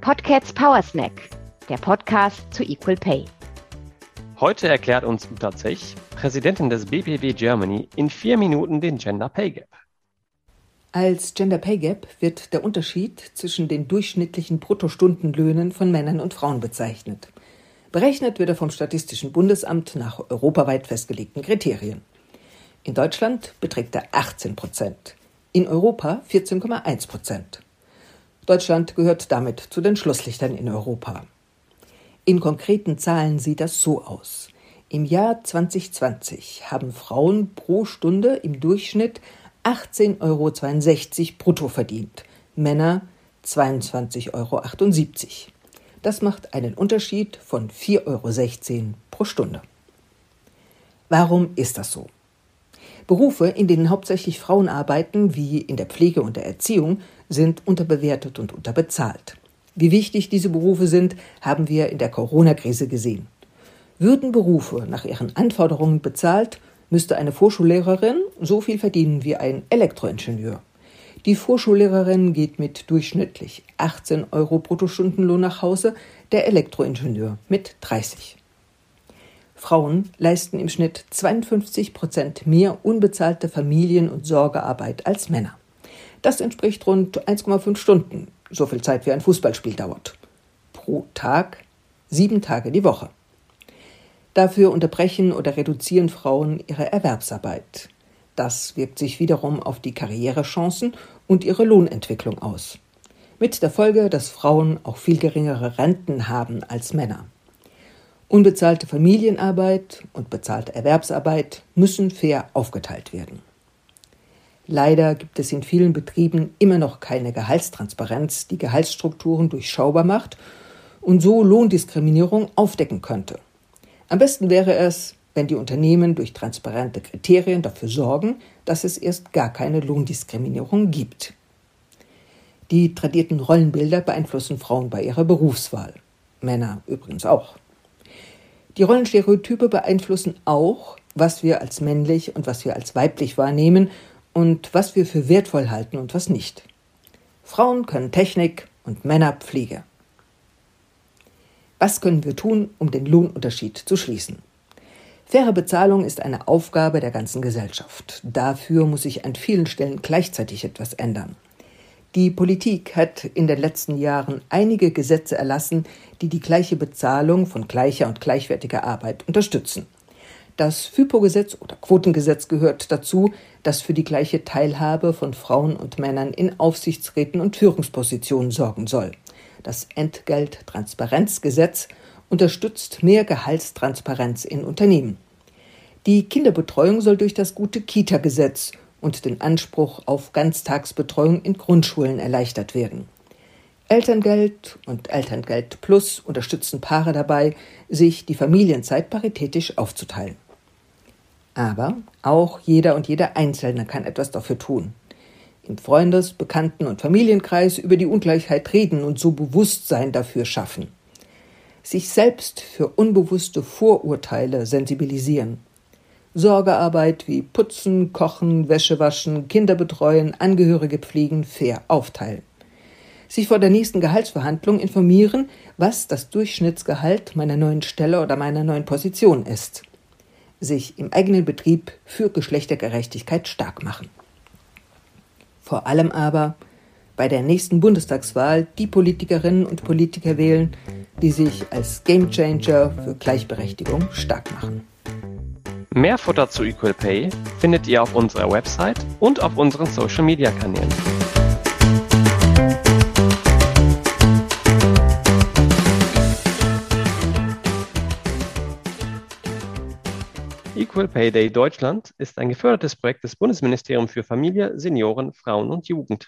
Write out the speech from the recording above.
Podcats Power Snack, der Podcast zu Equal Pay. Heute erklärt uns Uta Zech, Präsidentin des BPW Germany, in vier Minuten den Gender Pay Gap. Als Gender Pay Gap wird der Unterschied zwischen den durchschnittlichen Bruttostundenlöhnen von Männern und Frauen bezeichnet. Berechnet wird er vom Statistischen Bundesamt nach europaweit festgelegten Kriterien. In Deutschland beträgt er 18 Prozent, in Europa 14,1 Prozent. Deutschland gehört damit zu den Schlusslichtern in Europa. In konkreten Zahlen sieht das so aus. Im Jahr 2020 haben Frauen pro Stunde im Durchschnitt 18,62 Euro brutto verdient, Männer 22,78 Euro. Das macht einen Unterschied von 4,16 Euro pro Stunde. Warum ist das so? Berufe, in denen hauptsächlich Frauen arbeiten, wie in der Pflege und der Erziehung, sind unterbewertet und unterbezahlt. Wie wichtig diese Berufe sind, haben wir in der Corona-Krise gesehen. Würden Berufe nach ihren Anforderungen bezahlt, müsste eine Vorschullehrerin so viel verdienen wie ein Elektroingenieur. Die Vorschullehrerin geht mit durchschnittlich 18 Euro Bruttostundenlohn nach Hause, der Elektroingenieur mit 30. Frauen leisten im Schnitt 52 Prozent mehr unbezahlte Familien- und Sorgearbeit als Männer. Das entspricht rund 1,5 Stunden, so viel Zeit wie ein Fußballspiel dauert. Pro Tag, sieben Tage die Woche. Dafür unterbrechen oder reduzieren Frauen ihre Erwerbsarbeit. Das wirkt sich wiederum auf die Karrierechancen und ihre Lohnentwicklung aus. Mit der Folge, dass Frauen auch viel geringere Renten haben als Männer. Unbezahlte Familienarbeit und bezahlte Erwerbsarbeit müssen fair aufgeteilt werden. Leider gibt es in vielen Betrieben immer noch keine Gehaltstransparenz, die Gehaltsstrukturen durchschaubar macht und so Lohndiskriminierung aufdecken könnte. Am besten wäre es, wenn die Unternehmen durch transparente Kriterien dafür sorgen, dass es erst gar keine Lohndiskriminierung gibt. Die tradierten Rollenbilder beeinflussen Frauen bei ihrer Berufswahl. Männer übrigens auch. Die Rollenstereotype beeinflussen auch, was wir als männlich und was wir als weiblich wahrnehmen und was wir für wertvoll halten und was nicht. Frauen können Technik und Männer Pflege. Was können wir tun, um den Lohnunterschied zu schließen? Faire Bezahlung ist eine Aufgabe der ganzen Gesellschaft. Dafür muss sich an vielen Stellen gleichzeitig etwas ändern. Die Politik hat in den letzten Jahren einige Gesetze erlassen, die die gleiche Bezahlung von gleicher und gleichwertiger Arbeit unterstützen. Das FIPO-Gesetz oder Quotengesetz gehört dazu, das für die gleiche Teilhabe von Frauen und Männern in Aufsichtsräten und Führungspositionen sorgen soll. Das Entgelttransparenzgesetz unterstützt mehr Gehaltstransparenz in Unternehmen. Die Kinderbetreuung soll durch das gute Kita-Gesetz und den Anspruch auf Ganztagsbetreuung in Grundschulen erleichtert werden. Elterngeld und Elterngeld Plus unterstützen Paare dabei, sich die Familienzeit paritätisch aufzuteilen. Aber auch jeder und jede Einzelne kann etwas dafür tun im Freundes-, Bekannten- und Familienkreis über die Ungleichheit reden und so Bewusstsein dafür schaffen. Sich selbst für unbewusste Vorurteile sensibilisieren. Sorgearbeit wie Putzen, Kochen, Wäsche waschen, Kinder betreuen, Angehörige pflegen fair aufteilen. Sich vor der nächsten Gehaltsverhandlung informieren, was das Durchschnittsgehalt meiner neuen Stelle oder meiner neuen Position ist. Sich im eigenen Betrieb für Geschlechtergerechtigkeit stark machen. Vor allem aber bei der nächsten Bundestagswahl die Politikerinnen und Politiker wählen, die sich als Gamechanger für Gleichberechtigung stark machen. Mehr Futter zu Equal Pay findet ihr auf unserer Website und auf unseren Social Media Kanälen. Equal Pay Day Deutschland ist ein gefördertes Projekt des Bundesministeriums für Familie, Senioren, Frauen und Jugend.